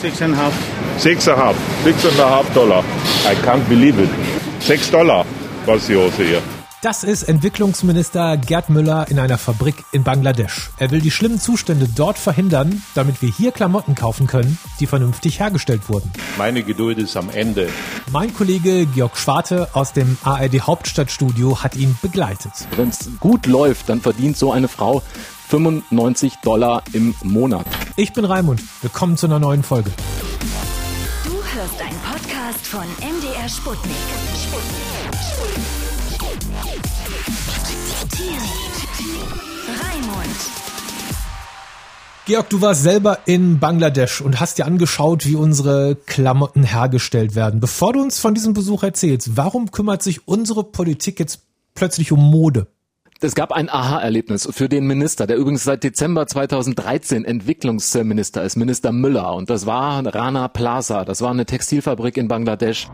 Six and a half. Six and a half. Six and a half Dollar. I can't believe it. Sechs Dollar was die Hose hier. Das ist Entwicklungsminister Gerd Müller in einer Fabrik in Bangladesch. Er will die schlimmen Zustände dort verhindern, damit wir hier Klamotten kaufen können, die vernünftig hergestellt wurden. Meine Geduld ist am Ende. Mein Kollege Georg Schwarte aus dem ARD Hauptstadtstudio hat ihn begleitet. Wenn es gut läuft, dann verdient so eine Frau 95 Dollar im Monat. Ich bin Raimund. Willkommen zu einer neuen Folge. Du hörst einen Podcast von MDR Sputnik. Sputnik. Raimund. Georg, du warst selber in Bangladesch und hast dir angeschaut, wie unsere Klamotten hergestellt werden. Bevor du uns von diesem Besuch erzählst, warum kümmert sich unsere Politik jetzt plötzlich um Mode? Es gab ein Aha-Erlebnis für den Minister, der übrigens seit Dezember 2013 Entwicklungsminister ist, Minister Müller. Und das war Rana Plaza. Das war eine Textilfabrik in Bangladesch.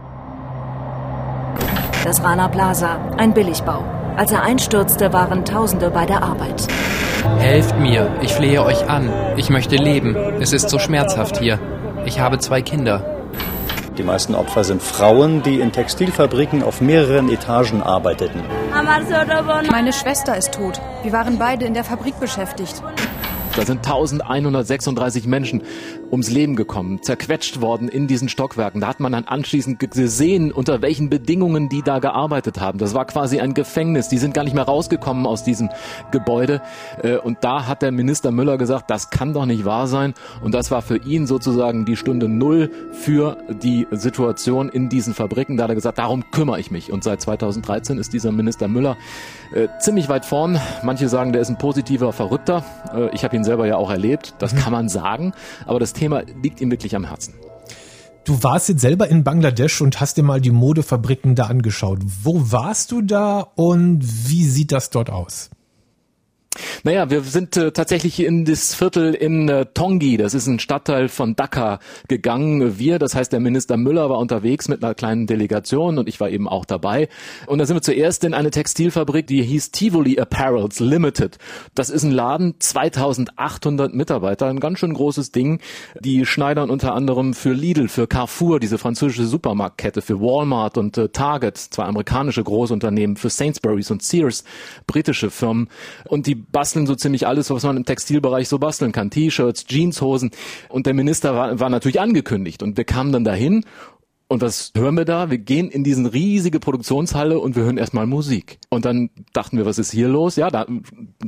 Das Rana Plaza, ein Billigbau. Als er einstürzte, waren Tausende bei der Arbeit. Helft mir, ich flehe euch an. Ich möchte leben. Es ist so schmerzhaft hier. Ich habe zwei Kinder. Die meisten Opfer sind Frauen, die in Textilfabriken auf mehreren Etagen arbeiteten. Meine Schwester ist tot. Wir waren beide in der Fabrik beschäftigt. Da sind 1136 Menschen ums Leben gekommen, zerquetscht worden in diesen Stockwerken. Da hat man dann anschließend gesehen, unter welchen Bedingungen die da gearbeitet haben. Das war quasi ein Gefängnis. Die sind gar nicht mehr rausgekommen aus diesem Gebäude. Äh, und da hat der Minister Müller gesagt, das kann doch nicht wahr sein. Und das war für ihn sozusagen die Stunde Null für die Situation in diesen Fabriken. Da hat er gesagt, darum kümmere ich mich. Und seit 2013 ist dieser Minister Müller äh, ziemlich weit vorn. Manche sagen, der ist ein positiver Verrückter. Äh, ich habe ihn selber ja auch erlebt. Das mhm. kann man sagen. Aber das Thema liegt ihm wirklich am Herzen. Du warst jetzt selber in Bangladesch und hast dir mal die Modefabriken da angeschaut. Wo warst du da und wie sieht das dort aus? Naja, wir sind äh, tatsächlich in das Viertel in äh, Tongi, das ist ein Stadtteil von Dhaka, gegangen. Wir, das heißt der Minister Müller war unterwegs mit einer kleinen Delegation und ich war eben auch dabei. Und da sind wir zuerst in eine Textilfabrik, die hieß Tivoli Apparels Limited. Das ist ein Laden, 2800 Mitarbeiter, ein ganz schön großes Ding. Die schneidern unter anderem für Lidl, für Carrefour, diese französische Supermarktkette, für Walmart und äh, Target, zwei amerikanische Großunternehmen, für Sainsbury's und Sears, britische Firmen. Und die basteln so ziemlich alles, was man im Textilbereich so basteln kann. T-Shirts, Jeanshosen. Und der Minister war, war natürlich angekündigt. Und wir kamen dann dahin und was hören wir da? Wir gehen in diesen riesige Produktionshalle und wir hören erstmal Musik. Und dann dachten wir, was ist hier los? Ja, da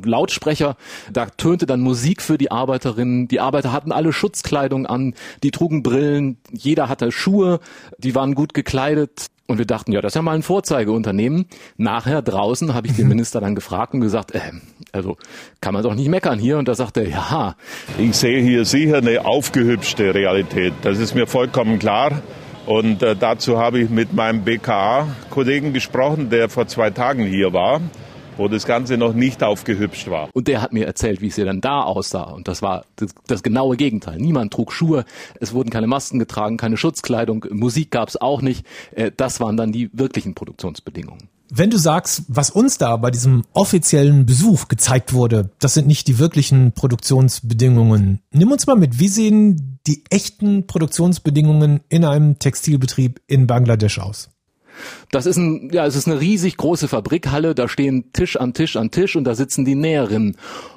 Lautsprecher, da tönte dann Musik für die Arbeiterinnen. Die Arbeiter hatten alle Schutzkleidung an, die trugen Brillen, jeder hatte Schuhe, die waren gut gekleidet. Und wir dachten, ja, das ist ja mal ein Vorzeigeunternehmen. Nachher draußen habe ich den Minister dann gefragt und gesagt, äh, also kann man doch nicht meckern hier. Und da sagte er, ja. Ich sehe hier sicher eine aufgehübschte Realität. Das ist mir vollkommen klar. Und äh, dazu habe ich mit meinem BKA-Kollegen gesprochen, der vor zwei Tagen hier war wo das Ganze noch nicht aufgehübscht war. Und der hat mir erzählt, wie es ja dann da aussah. Und das war das, das genaue Gegenteil. Niemand trug Schuhe, es wurden keine Masken getragen, keine Schutzkleidung, Musik gab es auch nicht. Äh, das waren dann die wirklichen Produktionsbedingungen. Wenn du sagst, was uns da bei diesem offiziellen Besuch gezeigt wurde, das sind nicht die wirklichen Produktionsbedingungen. Nimm uns mal mit, wie sehen die echten Produktionsbedingungen in einem Textilbetrieb in Bangladesch aus? Das ist ein, ja, es ist eine riesig große Fabrikhalle, da stehen Tisch an Tisch an Tisch und da sitzen die Näherinnen.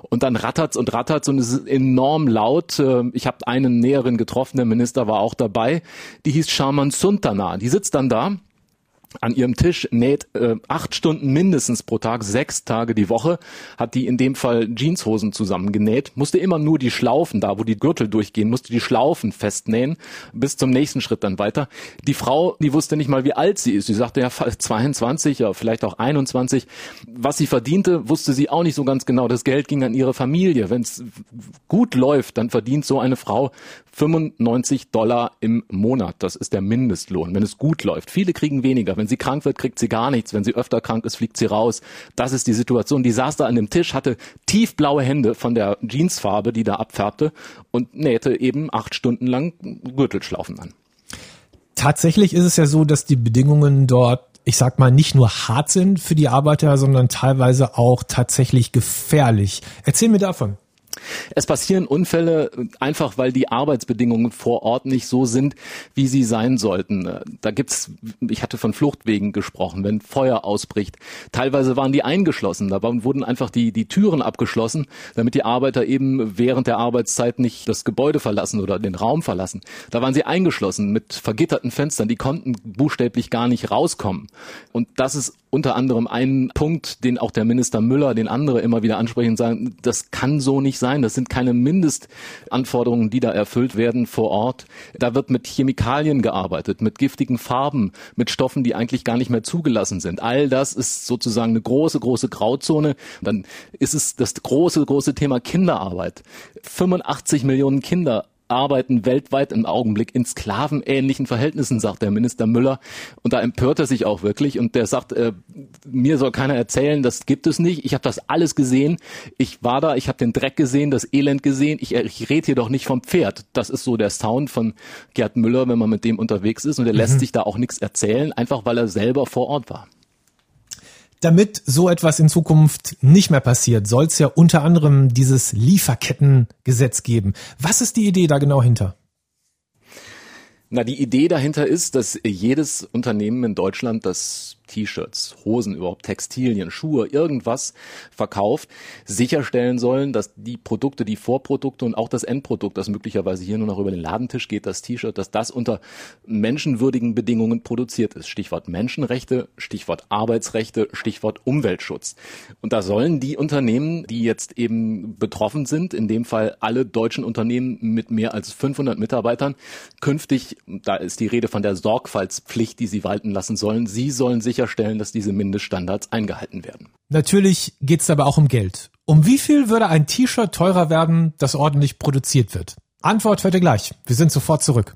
Und dann rattert's und rattert's und es ist enorm laut. Ähm, ich habe einen Näherin getroffen, der Minister war auch dabei. Die hieß Sharman Suntana. Die sitzt dann da an ihrem Tisch näht äh, acht Stunden mindestens pro Tag, sechs Tage die Woche, hat die in dem Fall Jeanshosen zusammengenäht, musste immer nur die Schlaufen, da wo die Gürtel durchgehen, musste die Schlaufen festnähen, bis zum nächsten Schritt dann weiter. Die Frau, die wusste nicht mal, wie alt sie ist. Sie sagte ja 22, ja vielleicht auch 21. Was sie verdiente, wusste sie auch nicht so ganz genau. Das Geld ging an ihre Familie. Wenn es gut läuft, dann verdient so eine Frau 95 Dollar im Monat. Das ist der Mindestlohn, wenn es gut läuft. Viele kriegen weniger. Wenn sie krank wird, kriegt sie gar nichts. Wenn sie öfter krank ist, fliegt sie raus. Das ist die Situation. Die saß da an dem Tisch, hatte tiefblaue Hände von der Jeansfarbe, die da abfärbte und nähte eben acht Stunden lang Gürtelschlaufen an. Tatsächlich ist es ja so, dass die Bedingungen dort ich sag mal, nicht nur hart sind für die Arbeiter, sondern teilweise auch tatsächlich gefährlich. Erzähl mir davon. Es passieren Unfälle einfach, weil die Arbeitsbedingungen vor Ort nicht so sind, wie sie sein sollten. Da gibt's, ich hatte von Fluchtwegen gesprochen, wenn Feuer ausbricht. Teilweise waren die eingeschlossen, da wurden einfach die, die Türen abgeschlossen, damit die Arbeiter eben während der Arbeitszeit nicht das Gebäude verlassen oder den Raum verlassen. Da waren sie eingeschlossen mit vergitterten Fenstern, die konnten buchstäblich gar nicht rauskommen. Und das ist unter anderem ein Punkt, den auch der Minister Müller, den andere immer wieder ansprechen und sagen, das kann so nicht sein. Das sind keine Mindestanforderungen, die da erfüllt werden vor Ort. Da wird mit Chemikalien gearbeitet, mit giftigen Farben, mit Stoffen, die eigentlich gar nicht mehr zugelassen sind. All das ist sozusagen eine große, große Grauzone. Dann ist es das große, große Thema Kinderarbeit. 85 Millionen Kinder arbeiten weltweit im Augenblick in sklavenähnlichen Verhältnissen, sagt der Minister Müller. Und da empört er sich auch wirklich. Und der sagt, äh, mir soll keiner erzählen, das gibt es nicht. Ich habe das alles gesehen. Ich war da, ich habe den Dreck gesehen, das Elend gesehen. Ich, ich rede hier doch nicht vom Pferd. Das ist so der Sound von Gerd Müller, wenn man mit dem unterwegs ist. Und er lässt mhm. sich da auch nichts erzählen, einfach weil er selber vor Ort war. Damit so etwas in Zukunft nicht mehr passiert, soll es ja unter anderem dieses Lieferkettengesetz geben. Was ist die Idee da genau hinter? Na, die Idee dahinter ist, dass jedes Unternehmen in Deutschland, das T-Shirts, Hosen, überhaupt Textilien, Schuhe, irgendwas verkauft, sicherstellen sollen, dass die Produkte, die Vorprodukte und auch das Endprodukt, das möglicherweise hier nur noch über den Ladentisch geht, das T-Shirt, dass das unter menschenwürdigen Bedingungen produziert ist. Stichwort Menschenrechte, Stichwort Arbeitsrechte, Stichwort Umweltschutz. Und da sollen die Unternehmen, die jetzt eben betroffen sind, in dem Fall alle deutschen Unternehmen mit mehr als 500 Mitarbeitern, künftig, da ist die Rede von der Sorgfaltspflicht, die sie walten lassen sollen, sie sollen sicher sicherstellen, dass diese Mindeststandards eingehalten werden. Natürlich geht es aber auch um Geld. Um wie viel würde ein T-Shirt teurer werden, das ordentlich produziert wird? Antwort hört ihr gleich. Wir sind sofort zurück.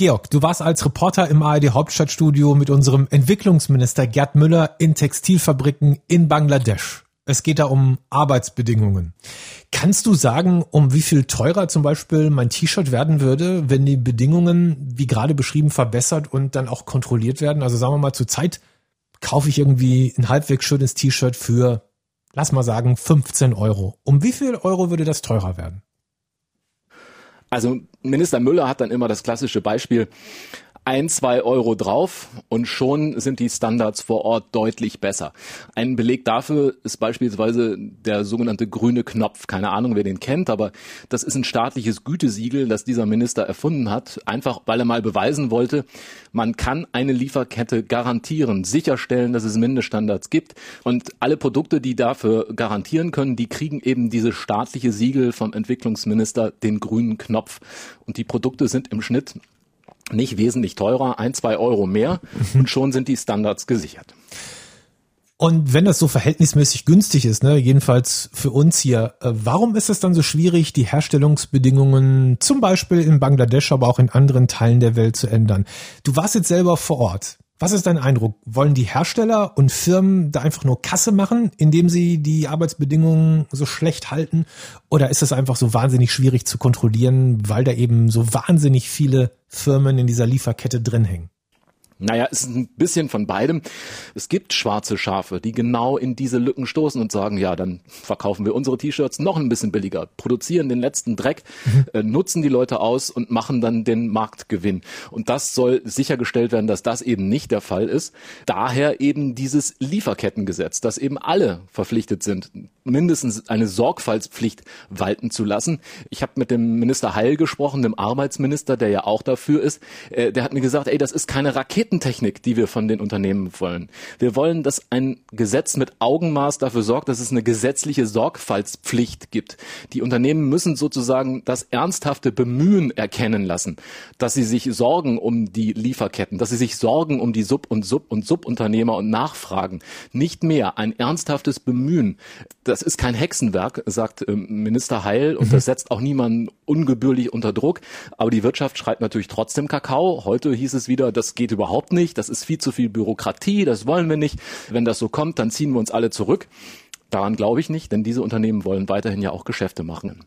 Georg, du warst als Reporter im ARD Hauptstadtstudio mit unserem Entwicklungsminister Gerd Müller in Textilfabriken in Bangladesch. Es geht da um Arbeitsbedingungen. Kannst du sagen, um wie viel teurer zum Beispiel mein T-Shirt werden würde, wenn die Bedingungen, wie gerade beschrieben, verbessert und dann auch kontrolliert werden? Also sagen wir mal, zur Zeit kaufe ich irgendwie ein halbwegs schönes T-Shirt für, lass mal sagen, 15 Euro. Um wie viel Euro würde das teurer werden? Also Minister Müller hat dann immer das klassische Beispiel, ein, zwei Euro drauf und schon sind die Standards vor Ort deutlich besser. Ein Beleg dafür ist beispielsweise der sogenannte grüne Knopf. Keine Ahnung, wer den kennt, aber das ist ein staatliches Gütesiegel, das dieser Minister erfunden hat, einfach weil er mal beweisen wollte, man kann eine Lieferkette garantieren, sicherstellen, dass es Mindeststandards gibt und alle Produkte, die dafür garantieren können, die kriegen eben diese staatliche Siegel vom Entwicklungsminister, den grünen Knopf. Und die Produkte sind im Schnitt nicht wesentlich teurer, ein, zwei Euro mehr und schon sind die Standards gesichert. Und wenn das so verhältnismäßig günstig ist, ne, jedenfalls für uns hier, äh, warum ist es dann so schwierig, die Herstellungsbedingungen zum Beispiel in Bangladesch, aber auch in anderen Teilen der Welt zu ändern? Du warst jetzt selber vor Ort. Was ist dein Eindruck? Wollen die Hersteller und Firmen da einfach nur Kasse machen, indem sie die Arbeitsbedingungen so schlecht halten? Oder ist es einfach so wahnsinnig schwierig zu kontrollieren, weil da eben so wahnsinnig viele Firmen in dieser Lieferkette drin hängen? Naja, es ist ein bisschen von beidem. Es gibt schwarze Schafe, die genau in diese Lücken stoßen und sagen, ja, dann verkaufen wir unsere T-Shirts noch ein bisschen billiger, produzieren den letzten Dreck, mhm. äh, nutzen die Leute aus und machen dann den Marktgewinn. Und das soll sichergestellt werden, dass das eben nicht der Fall ist. Daher eben dieses Lieferkettengesetz, dass eben alle verpflichtet sind, mindestens eine Sorgfaltspflicht walten zu lassen. Ich habe mit dem Minister Heil gesprochen, dem Arbeitsminister, der ja auch dafür ist. Äh, der hat mir gesagt, ey, das ist keine Raketentechnik, die wir von den Unternehmen wollen. Wir wollen, dass ein Gesetz mit Augenmaß dafür sorgt, dass es eine gesetzliche Sorgfaltspflicht gibt. Die Unternehmen müssen sozusagen das ernsthafte Bemühen erkennen lassen, dass sie sich sorgen um die Lieferketten, dass sie sich sorgen um die Sub- und Sub- und Subunternehmer und Nachfragen. Nicht mehr ein ernsthaftes Bemühen das ist kein Hexenwerk, sagt ähm, Minister Heil, und mhm. das setzt auch niemanden ungebührlich unter Druck. Aber die Wirtschaft schreibt natürlich trotzdem Kakao. Heute hieß es wieder, das geht überhaupt nicht, das ist viel zu viel Bürokratie, das wollen wir nicht. Wenn das so kommt, dann ziehen wir uns alle zurück. Daran glaube ich nicht, denn diese Unternehmen wollen weiterhin ja auch Geschäfte machen.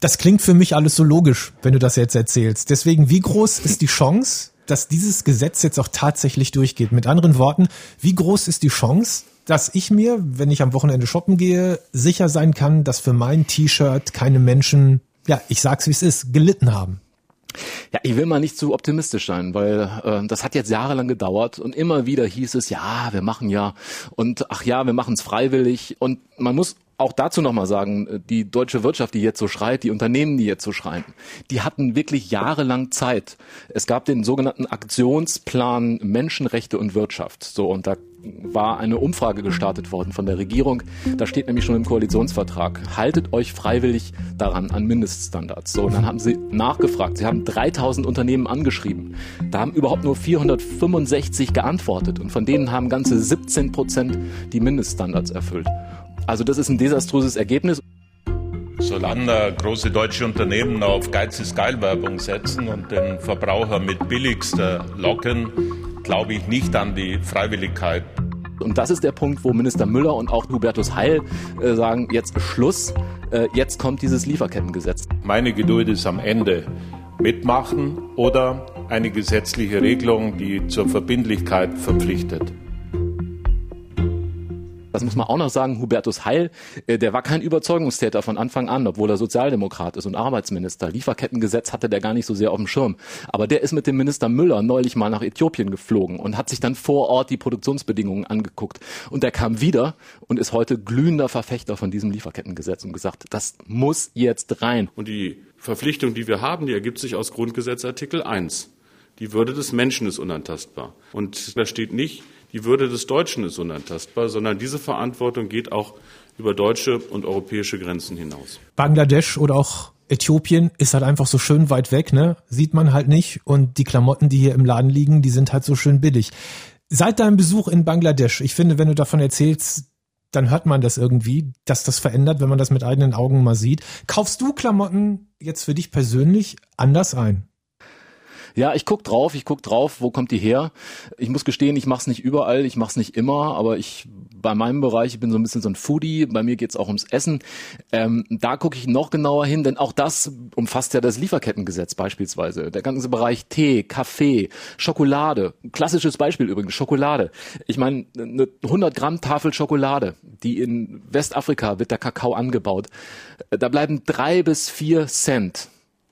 Das klingt für mich alles so logisch, wenn du das jetzt erzählst. Deswegen, wie groß ist die Chance, dass dieses Gesetz jetzt auch tatsächlich durchgeht? Mit anderen Worten, wie groß ist die Chance, dass ich mir, wenn ich am Wochenende shoppen gehe, sicher sein kann, dass für mein T-Shirt keine Menschen, ja, ich sag's wie es ist, gelitten haben? Ja, ich will mal nicht zu optimistisch sein, weil äh, das hat jetzt jahrelang gedauert und immer wieder hieß es, ja, wir machen ja und ach ja, wir machen es freiwillig und man muss auch dazu nochmal sagen, die deutsche Wirtschaft, die jetzt so schreit, die Unternehmen, die jetzt so schreien, die hatten wirklich jahrelang Zeit. Es gab den sogenannten Aktionsplan Menschenrechte und Wirtschaft. So, und da war eine Umfrage gestartet worden von der Regierung. Da steht nämlich schon im Koalitionsvertrag, haltet euch freiwillig daran an Mindeststandards. So, und dann haben sie nachgefragt. Sie haben 3000 Unternehmen angeschrieben. Da haben überhaupt nur 465 geantwortet und von denen haben ganze 17 Prozent die Mindeststandards erfüllt. Also das ist ein desaströses Ergebnis. Solange große deutsche Unternehmen auf Geiz ist geil Werbung setzen und den Verbraucher mit billigster locken, glaube ich nicht an die Freiwilligkeit. Und das ist der Punkt, wo Minister Müller und auch Hubertus Heil äh, sagen, jetzt Schluss, äh, jetzt kommt dieses Lieferkettengesetz. Meine Geduld ist am Ende. Mitmachen oder eine gesetzliche Regelung, die zur Verbindlichkeit verpflichtet. Das muss man auch noch sagen, Hubertus Heil, äh, der war kein Überzeugungstäter von Anfang an, obwohl er Sozialdemokrat ist und Arbeitsminister. Lieferkettengesetz hatte der gar nicht so sehr auf dem Schirm. Aber der ist mit dem Minister Müller neulich mal nach Äthiopien geflogen und hat sich dann vor Ort die Produktionsbedingungen angeguckt. Und der kam wieder und ist heute glühender Verfechter von diesem Lieferkettengesetz und gesagt, das muss jetzt rein. Und die Verpflichtung, die wir haben, die ergibt sich aus Grundgesetz Artikel 1. Die Würde des Menschen ist unantastbar. Und da steht nicht, die Würde des Deutschen ist unantastbar, sondern diese Verantwortung geht auch über deutsche und europäische Grenzen hinaus. Bangladesch oder auch Äthiopien ist halt einfach so schön weit weg, ne? Sieht man halt nicht. Und die Klamotten, die hier im Laden liegen, die sind halt so schön billig. Seit deinem Besuch in Bangladesch, ich finde, wenn du davon erzählst, dann hört man das irgendwie, dass das verändert, wenn man das mit eigenen Augen mal sieht. Kaufst du Klamotten jetzt für dich persönlich anders ein? Ja, ich guck drauf, ich guck drauf, wo kommt die her? Ich muss gestehen, ich mache es nicht überall, ich mache es nicht immer, aber ich bei meinem Bereich, ich bin so ein bisschen so ein Foodie, bei mir geht's auch ums Essen. Ähm, da gucke ich noch genauer hin, denn auch das umfasst ja das Lieferkettengesetz beispielsweise. Der ganze Bereich Tee, Kaffee, Schokolade. Klassisches Beispiel übrigens, Schokolade. Ich meine, eine 100 Gramm Tafel Schokolade, die in Westafrika wird der Kakao angebaut. Da bleiben drei bis vier Cent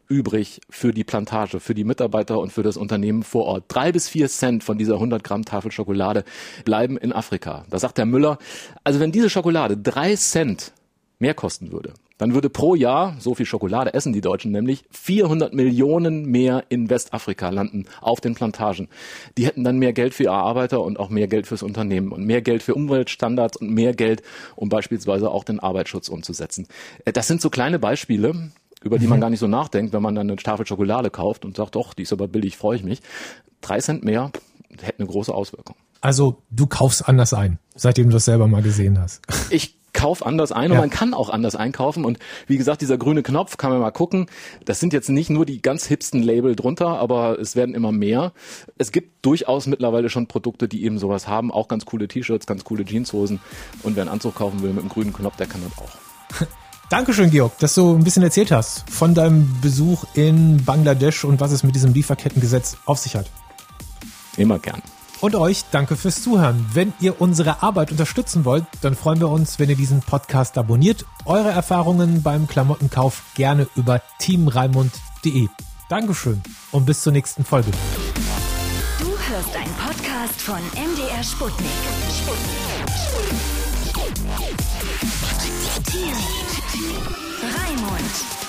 übrig für die Plantage, für die Mitarbeiter und für das Unternehmen vor Ort. Drei bis vier Cent von dieser 100 Gramm Tafel Schokolade bleiben in Afrika. Da sagt der Müller, also wenn diese Schokolade drei Cent mehr kosten würde, dann würde pro Jahr, so viel Schokolade essen die Deutschen nämlich, 400 Millionen mehr in Westafrika landen auf den Plantagen. Die hätten dann mehr Geld für ihre Arbeiter und auch mehr Geld fürs Unternehmen und mehr Geld für Umweltstandards und mehr Geld, um beispielsweise auch den Arbeitsschutz umzusetzen. Äh, das sind so kleine Beispiele, über die man mhm. gar nicht so nachdenkt, wenn man dann eine Tafel Schokolade kauft und sagt, doch, die ist aber billig, freue ich mich. Drei Cent mehr hätte eine große Auswirkung. Also du kaufst anders ein, seitdem du das selber mal gesehen hast. Ich kauf anders ein und ja. man kann auch anders einkaufen. Und wie gesagt, dieser grüne Knopf kann man mal gucken. Das sind jetzt nicht nur die ganz hipsten Label drunter, aber es werden immer mehr. Es gibt durchaus mittlerweile schon Produkte, die eben sowas haben. Auch ganz coole T-Shirts, ganz coole Jeanshosen. Und wer einen Anzug kaufen will mit einem grünen Knopf, der kann das auch. Dankeschön, Georg, dass du ein bisschen erzählt hast von deinem Besuch in Bangladesch und was es mit diesem Lieferkettengesetz auf sich hat. Immer gern. Und euch danke fürs Zuhören. Wenn ihr unsere Arbeit unterstützen wollt, dann freuen wir uns, wenn ihr diesen Podcast abonniert. Eure Erfahrungen beim Klamottenkauf gerne über teamraimund.de. Dankeschön und bis zur nächsten Folge. Du hörst einen Podcast von MDR Sputnik. Sputnik. Sputnik. Raimund.